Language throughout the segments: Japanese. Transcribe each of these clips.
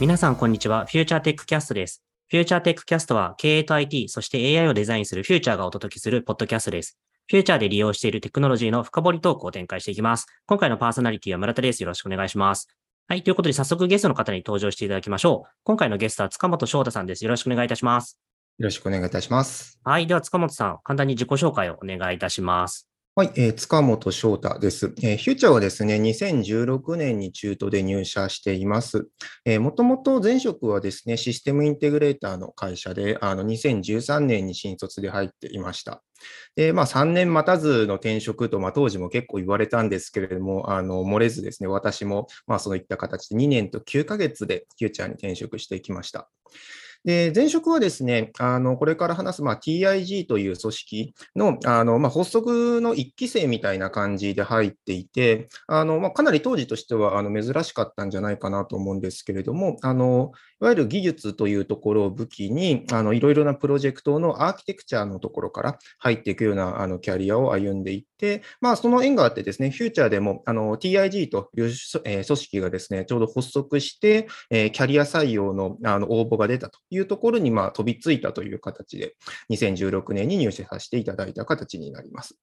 皆さん、こんにちは。フューチャーテックキャストです。フューチャーテックキャストは、経営と IT、そして AI をデザインするフューチャーがお届けするポッドキャストです。フューチャーで利用しているテクノロジーの深掘りトークを展開していきます。今回のパーソナリティは村田です。よろしくお願いします。はい。ということで、早速ゲストの方に登場していただきましょう。今回のゲストは塚本翔太さんです。よろしくお願いいたします。よろしくお願いいたします。はい。では、塚本さん、簡単に自己紹介をお願いいたします。はい、えー塚本翔太です。えーフューチャーはですね、2016年に中途で入社しています。えーもともと前職はですね、システムインテグレーターの会社で、あの2013年に新卒で入っていました。で、まあ3年待たずの転職と、まあ当時も結構言われたんですけれども、あの、漏れずですね、私も、まあそういった形で2年と9ヶ月でフューチャーに転職してきました。で、前職はですね、あの、これから話す、まあ、TIG という組織の、あの、まあ、発足の1期生みたいな感じで入っていて、あの、まあ、かなり当時としては、あの、珍しかったんじゃないかなと思うんですけれども、あの、いわゆる技術というところを武器に、あの、いろいろなプロジェクトのアーキテクチャのところから入っていくような、あの、キャリアを歩んでいって、まあ、その縁があってですね、フューチャーでも、あの、TIG という、組織がですね、ちょうど発足して、キャリア採用のあの応募が出たというところに、まあ、飛びついたという形で、2016年に入社させていただいた形になります。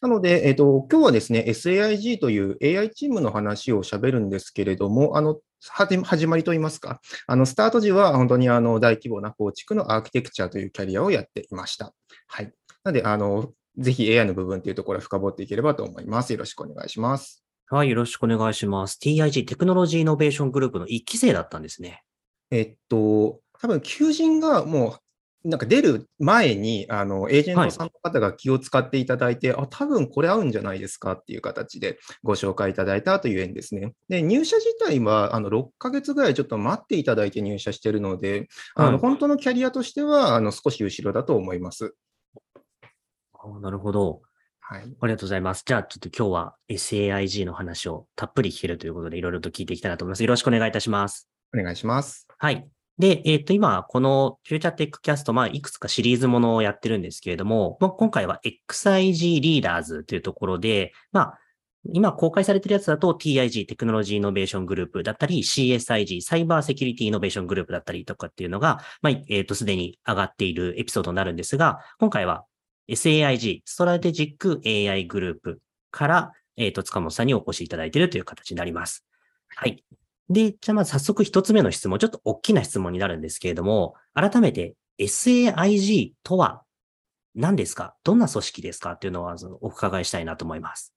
なので、えっ、と、今日はですね、SAIG という AI チームの話を喋るんですけれども、あの、始まりといいますか、あの、スタート時は本当にあの、大規模な構築のアーキテクチャというキャリアをやっていました。はい。なので、あの、ぜひ AI の部分というところを深掘っていければと思います。よろしくお願いします。はい。よろしくお願いします。TIG テクノロジーイノベーショングループの一期生だったんですね。えっと、多分求人がもう、なんか出る前に、あの、エージェントさんの方が気を使っていただいて、あ、多分これ合うんじゃないですかっていう形でご紹介いただいたという縁ですね。で、入社自体は、あの、6ヶ月ぐらいちょっと待っていただいて入社してるので、あの、はい本当のキャリアとしては、あの、少し後ろだと思います。あーなるほど。はい。ありがとうございます。じゃあ、ちょっと今日は SAIG の話をたっぷり聞けるということで、いろいろと聞いていきたいなと思います。よろしくお願いいたします。お願いします。はい。で、えっ、と、今、このフューチャーテックキャスト、まあ、いくつかシリーズものをやってるんですけれども、まあ、今回は XIG リーダーズというところで、まあ、今公開されてるやつだと TIG テクノロジーイノベーショングループだったり CSIG サイバーセキュリティイノベーショングループだったりとかっていうのが、まあ、えっ、と、すでに上がっているエピソードになるんですが、今回は SAIG、ストラテジック AI グループから、えっ、と、塚本さんにお越しいただいているという形になります。はい。で、じゃあまず早速一つ目の質問、ちょっと大きな質問になるんですけれども、改めて SAIG とは何ですか？どんな組織ですか？っていうのはお伺いしたいなと思います。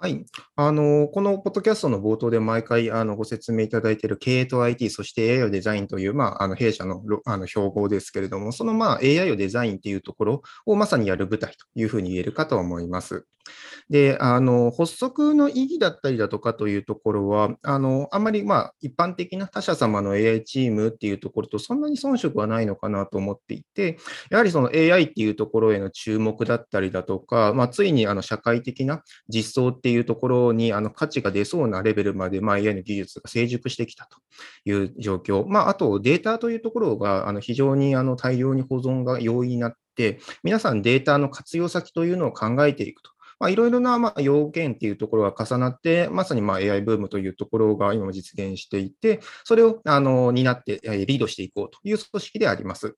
はい。あの、このポッドキャストの冒頭で毎回あのご説明いただいている経営と IT、そして AI をデザインという、まあ、あの弊社のあの標語ですけれども、そのまあ AI をデザインっていうところをまさにやる舞台というふうに言えるかと思います。で、あの、発足の意義だったりだとかというところは、あの、あんまりまあ一般的な他社様の AI チームっていうところとそんなに遜色はないのかなと思っていて、やはりその AI っていうところへの注目だったりだとか、まあ、ついにあの社会的な実装ってていうところにあの価値が出そうなレベルまで、まあ、AI の技術が成熟してきたという状況。まあ、あとデータというところがあの非常にあの大量に保存が容易になって、皆さんデータの活用先というのを考えていくと。まあ、いろいろなまあ要件っていうところが重なって、まさにまあ AI ブームというところが今も実現していて、それをあの担ってえリードしていこうという組織であります。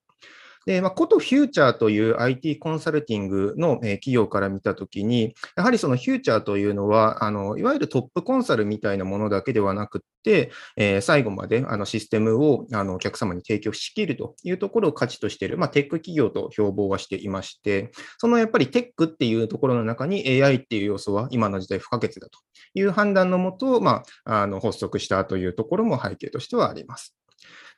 で、まあ、ことフューチャーという IT コンサルティングのえ企業から見たときに、やはりそのフューチャーというのは、あの、いわゆるトップコンサルみたいなものだけではなくて、えー最後まであのシステムをあのお客様に提供しきるというところを価値としている、まあ、テック企業と標榜はしていまして、そのやっぱりテックっていうところの中に AI っていう要素は今の時代不可欠だという判断のもと、まあ、あの発足したというところも背景としてはあります。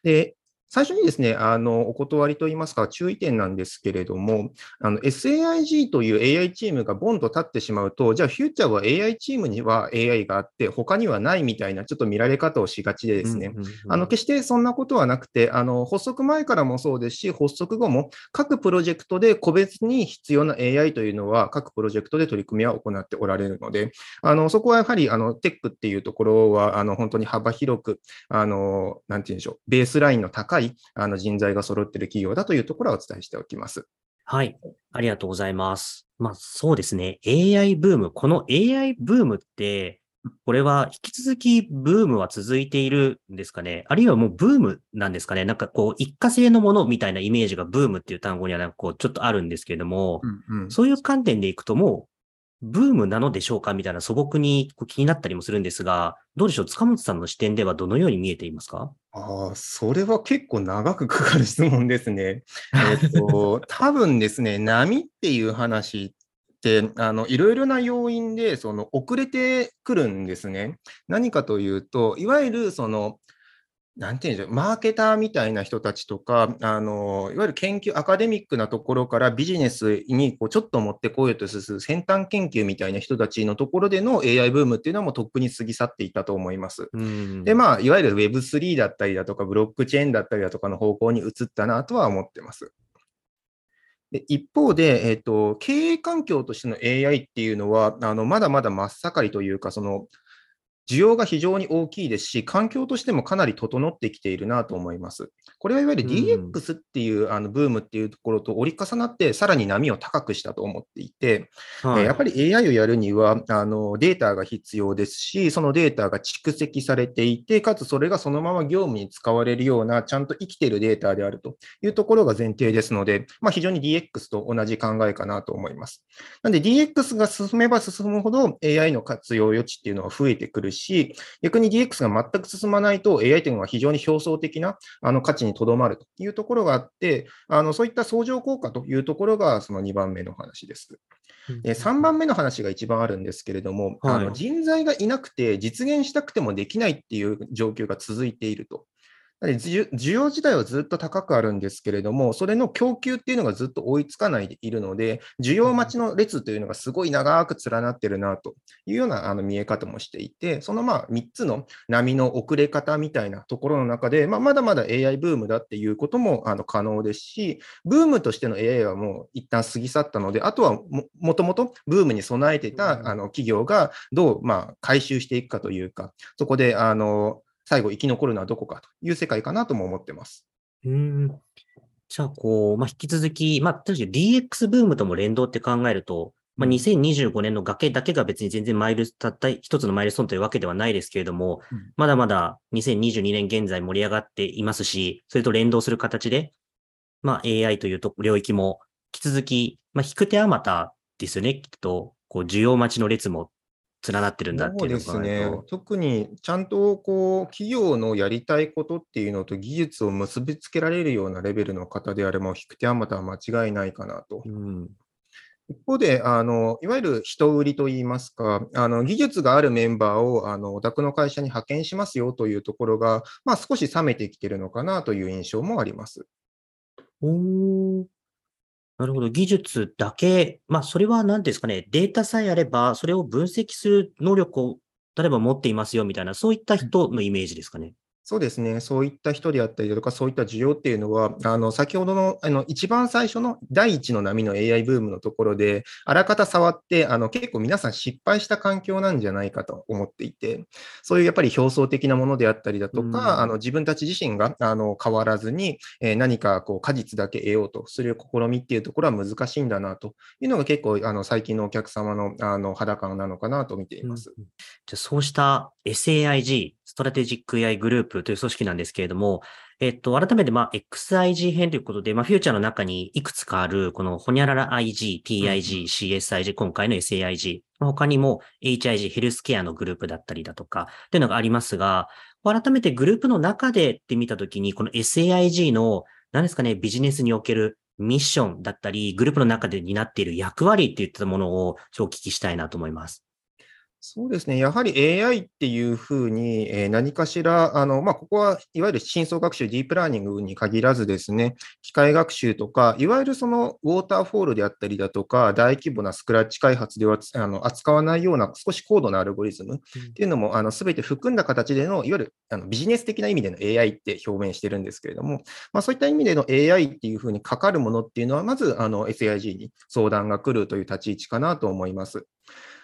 で、最初にですね、あの、お断りといいますか、注意点なんですけれども、あの、SAIG という AI チームがボンと立ってしまうと、じゃあ、フューチャーは AI チームには AI があって、他にはないみたいな、ちょっと見られ方をしがちでですね、うんうんうんあの、決してそんなことはなくて、あの、発足前からもそうですし、発足後も、各プロジェクトで個別に必要な AI というのは、各プロジェクトで取り組みは行っておられるので、あの、そこはやはり、あの、テックっていうところは、あの、本当に幅広く、あの、なんて言うんでしょう、ベースラインの高い、あの、人材が揃っている企業だというところはお伝えしておきます。はい。ありがとうございます。まあそうですね。AI ブーム。この AI ブームって、これは引き続きブームは続いているんですかね？あるいはもうブームなんですかね？なんかこう一過性のものみたいなイメージがブームっていう単語にはなんかこうちょっとあるんですけれども、うんうん、そういう観点でいくともうブームなのでしょうか？みたいな素朴にこう気になったりもするんですが、どうでしょう？塚本さんの視点ではどのように見えていますか？ああ、それは結構長くかかる質問ですね。えっと、多分ですね、波っていう話って、あの、いろいろな要因で、その、遅れてくるんですね。何かというと、いわゆる、その、なんていうんでしょう、マーケターみたいな人たちとか、あの、いわゆる研究、アカデミックなところからビジネスにこうちょっと持ってこようとする先端研究みたいな人たちのところでの AI ブームっていうのはもうとっくに過ぎ去っていたと思います。うんで、まあ、いわゆる Web3 だったりだとか、ブロックチェーンだったりだとかの方向に移ったなとは思ってます。で一方で、えっと、経営環境としての AI っていうのは、あのまだまだ真っ盛りというか、その需要が非常に大きいですし、環境としてもかなり整ってきているなと思います。これはいわゆる DX っていう、あのブームっていうところと折り重なって、さらに波を高くしたと思っていて、はいえーやっぱり AI をやるにはあのデータが必要ですし、そのデータが蓄積されていて、かつそれがそのまま業務に使われるような、ちゃんと生きているデータであるというところが前提ですので、まあ、非常に DX と同じ考えかなと思います。なので DX が進めば進むほど AI の活用余地っていうのは増えてくるし、逆に DX が全く進まないと AI というのは非常に表層的なあの価値にとどまるというところがあって、あのそういった相乗効果というところがその2番目の話です。で3番目の話が一番あるんですけれども、はいあの人材がいなくて実現したくてもできないっていう状況が続いていると。需需要自体はずっと高くあるんですけれども、それの供給っていうのがずっと追いつかないでいるので、需要待ちの列というのがすごい長く連なってるなというようなあの見え方もしていて、そのまあ3つの波の遅れ方みたいなところの中で、まあ、まだまだ AI ブームだっていうこともあの可能ですし、ブームとしての AI はもう一旦過ぎ去ったので、あとはももともとブームに備えていたあの企業がどうまあ回収していくかというか、そこであの最後生き残るのはどこかという世界かなとも思ってます。うん。じゃあ、こう、まあ、引き続き、まあ、確かに DX ブームとも連動って考えると、まあ、うん2025年の崖だけが別に全然マイル、たった一つのマイルストーンというわけではないですけれども、うんまだまだ2022年現在盛り上がっていますし、それと連動する形で、まあ、AI というと領域も引き続き、まあ、引く手あまたですよね、きっと、こう、需要待ちの列も連なってるんだってそういうですね。特にちゃんとこう企業のやりたいことっていうのと技術を結びつけられるようなレベルの方であれば、引く手あまたは間違いないかなと。うん。一方で、あのいわゆる人売りといいますか、あの技術があるメンバーをあのお宅の会社に派遣しますよというところが、まあ、少し冷めてきてるのかなという印象もあります。おーなるほど。技術だけ、まあ、それは何ですかね、データさえあれば、それを分析する能力を、例えば持っていますよみたいな、そういった人のイメージですかね。そうですね、そういった人であったりだとか、そういった需要っていうのは、あの先ほどのあの一番最初の第一の波の AI ブームのところで、あらかた触って、あの結構皆さん失敗した環境なんじゃないかと思っていて、そういうやっぱり表層的なものであったりだとうん。か、あの自分たち自身があの変わらずに、えー何かこう果実だけ得ようとする試みっていうところは難しいんだなというのが結構あの最近のお客様のあの肌感なのかなと見ています。うんじゃあそうした SAIG、ストラテジック AI グループという組織なんですけれども、えっと、改めて、まあ、XIG 編ということで、まあ、フューチャーの中にいくつかある、このホニャララ IG、TIG、CSIG、今回の SAIG、まあ他にも HIG、ヘルスケアのグループだったりだとか、っていうのがありますが、改めてグループの中でって見たときに、この SAIG の、何ですかね、ビジネスにおけるミッションだったり、グループの中で担っている役割っていったものを、ちょっとお聞きしたいなと思います。そうですね。やはり AI っていうふうに、えー何かしら、あの、まあ、ここはいわゆる深層学習、ディープラーニングに限らずですね、機械学習とか、いわゆるそのウォーターフォールであったりだとか、大規模なスクラッチ開発ではあの扱わないような少し高度なアルゴリズムっていうのも、あの、すべて含んだ形での、いわゆるあのビジネス的な意味での AI って表現してるんですけれども、まあ、そういった意味での AI っていうふうにかかるものっていうのは、まず、あの、SAIG に相談が来るという立ち位置かなと思います。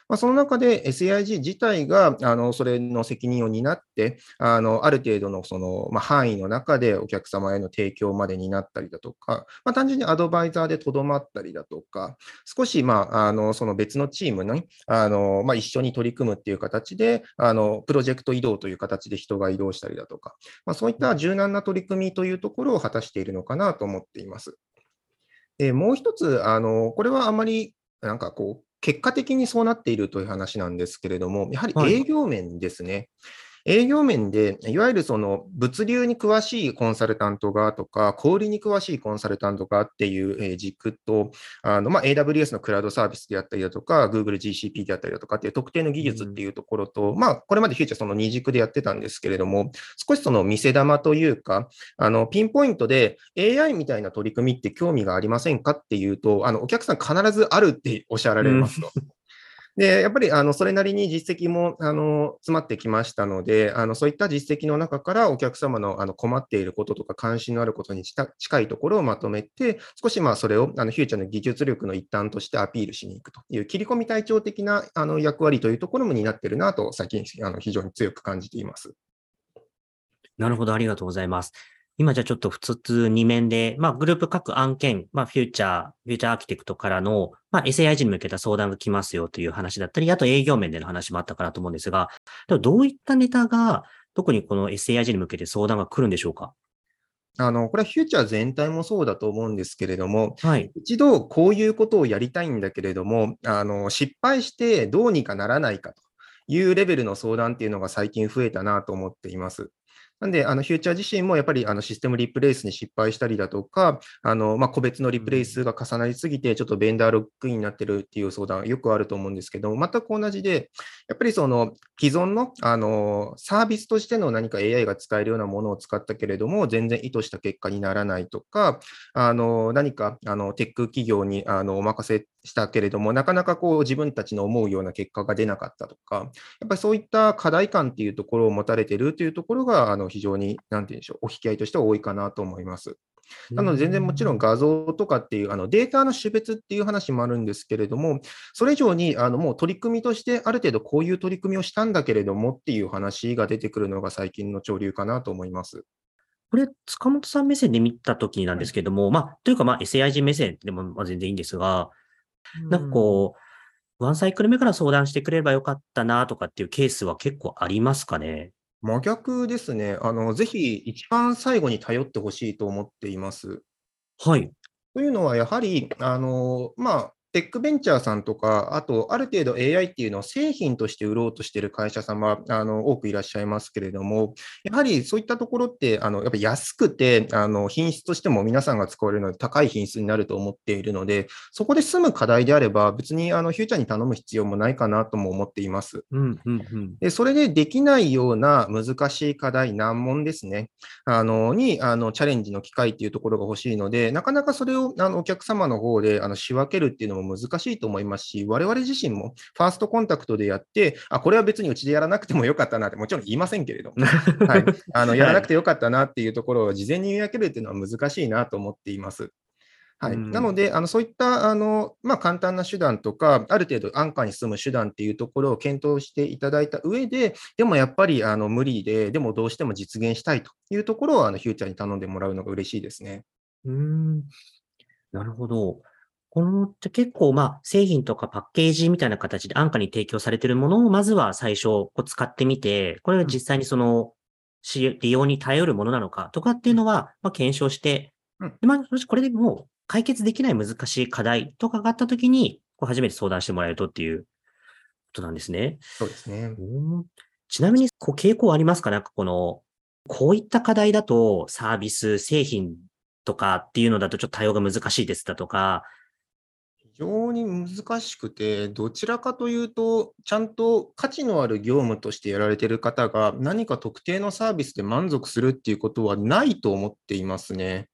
まあ、その中で SAIG 自体があのそれの責任を担って、あのある程度のその、まあ、範囲の中でお客様への提供までになったりだとか、まあ、単純にアドバイザーでとどまったりだとか、少し、まあ、あのその別のチームにあの、まあ、一緒に取り組むっていう形であの、プロジェクト移動という形で人が移動したりだとか、まあ、そういった柔軟な取り組みというところを果たしているのかなと思っています。もう一つ、あのこれはあまりなんかこう、結果的にそうなっているという話なんですけれども、やはり営業面ですね。はい営業面で、いわゆるその物流に詳しいコンサルタント側とか、小売りに詳しいコンサルタント側っていう軸と、あのまあ、AWS のクラウドサービスであったりだとか、Google GCP であったりだとかっていう特定の技術っていうところと、うん、まあ、これまでフューチャーその二軸でやってたんですけれども、少しその見せ玉というか、あのピンポイントで AI みたいな取り組みって興味がありませんかっていうと、あのお客さん必ずあるっておっしゃられますと。うんで、やっぱりあのそれなりに実績もあの詰まってきましたので、あのそういった実績の中からお客様のあの困っていることとか関心のあることに近いところをまとめて、少しまあそれをあのフューチャーの技術力の一端としてアピールしに行くという切り込み隊長的なあの役割というところも担っているなと、最近あの非常に強く感じています。なるほど、ありがとうございます。今じゃちょっと普通二面で、まあグループ各案件、まあフューチャー、フューチャーアーキテクトからの、まあ SAIG に向けた相談が来ますよという話だったり、あと営業面での話もあったかなと思うんですが、どういったネタが特にこの SAIG に向けて相談が来るんでしょうか？あの、これはフューチャー全体もそうだと思うんですけれども、はい、一度こういうことをやりたいんだけれども、あの、失敗してどうにかならないかというレベルの相談っていうのが最近増えたなと思っています。なんで、あのフューチャー自身もやっぱりあのシステムリプレイスに失敗したりだとか、あのまあ、個別のリプレイスが重なりすぎて、ちょっとベンダーロックインになってるっていう相談、よくあると思うんですけど、全く同じで、やっぱりその既存のあのサービスとしての何か AI が使えるようなものを使ったけれども、全然意図した結果にならないとか、あの何かあのテック企業にあのお任せしたけれども、なかなかこう自分たちの思うような結果が出なかったとか、やっぱりそういった課題感っていうところを持たれているというところが、あの非常に、なんて言うんでしょう、お引き合いとしては多いかなと思います。なので、全然もちろん画像とかっていうあのデータの種別っていう話もあるんですけれども、それ以上にあのもう取り組みとしてある程度こういう取り組みをしたんだけれどもっていう話が出てくるのが最近の潮流かなと思います。これ、塚本さん目線で見たときなんですけども、はい、まあ、というか、まあ、SAIG 目線でも全然いいんですが、なんかこう、ワンサイクル目から相談してくれればよかったなとかっていうケースは結構ありますかね？真逆ですね。あの、ぜひ一番最後に頼ってほしいと思っています。はい。というのは、やはり、あの、まあ、テックベンチャーさんとか、あと、ある程度 AI っていうのを製品として売ろうとしている会社様、あの、多くいらっしゃいますけれども、やはりそういったところって、あの、やっぱり安くて、あの、品質としても皆さんが使われるので高い品質になると思っているので、そこで済む課題であれば、別に、あの、フューチャーに頼む必要もないかなとも思っています。うんうんうん、で、それでできないような難しい課題、難問ですね、あの、に、あの、チャレンジの機会っていうところが欲しいので、なかなかそれを、あの、お客様の方で、あの、仕分けるっていうのも難しいと思います。し、我々自身もファーストコンタクトでやって、あ、これは別にうちでやらなくてもよかったなって、もちろん言いませんけれども、はい、あのやらなくてよかったなっていうところを事前に言い分けるっていうのは難しいなと思っています。はい、なので、あのそういったあの、まあ、簡単な手段とか、ある程度安価に済む手段っていうところを検討していただいた上で、でもやっぱりあの無理で、でもどうしても実現したいというところをあのフューチャーに頼んでもらうのが嬉しいですね。うんなるほど。このって結構、まあ、製品とかパッケージみたいな形で安価に提供されているものを、まずは最初、こう使ってみて、これが実際にその、利用に頼るものなのかとかっていうのは、まあ、検証して、でまあ、もしこれでもう解決できない難しい課題とかがあったときに、こう初めて相談してもらえるとっていうことなんですね。そうですね。ちなみに、こう傾向ありますか？なんかこの、こういった課題だとサービス、製品とかっていうのだとちょっと対応が難しいですだとか、非常に難しくて、どちらかというと、ちゃんと価値のある業務としてやられている方が、何か特定のサービスで満足するっていうことはないと思っていますね。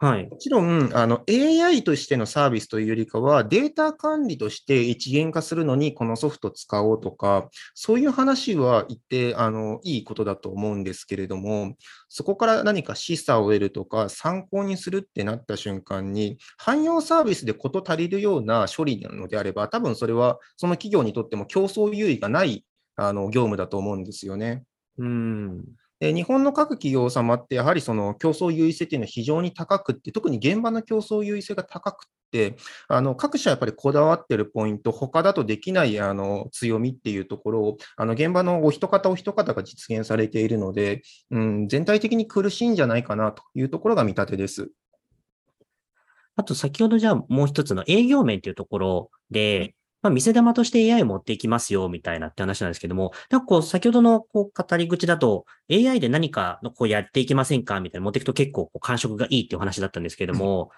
はい。もちろん、あの、AI としてのサービスというよりかは、データ管理として一元化するのにこのソフト使おうとか、そういう話は言って、あの、いいことだと思うんですけれども、そこから何か示唆を得るとか、参考にするってなった瞬間に、汎用サービスで事足りるような処理なのであれば、多分それはその企業にとっても競争優位がないあの業務だと思うんですよね。うんで日本の各企業様って、やはりその競争優位性っていうのは非常に高くって、特に現場の競争優位性が高くって、あの各社やっぱりこだわってるポイント、他だとできないあの強みっていうところを、あの現場のお一方お一方が実現されているので、うん、全体的に苦しいんじゃないかなというところが見立てです。あと、先ほどじゃあもう一つの営業面っていうところで、まあ、見せ玉として AI 持っていきますよ、みたいなって話なんですけども、なんかこう、先ほどのこう語り口だと、AI で何かのこうやっていきませんかみたいな持っていくと結構こう感触がいいっていう話だったんですけども、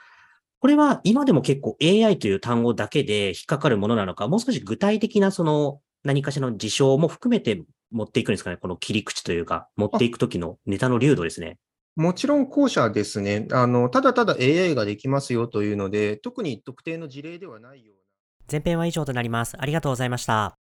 これは今でも結構 AI という単語だけで引っかかるものなのか、もう少し具体的なその何かしらの事象も含めて持っていくんですかねこの切り口というか、持っていくときのネタの流度ですね。もちろん後者ですね。あの、ただただ AI ができますよというので、特に特定の事例ではないような。前編は以上となります。ありがとうございました。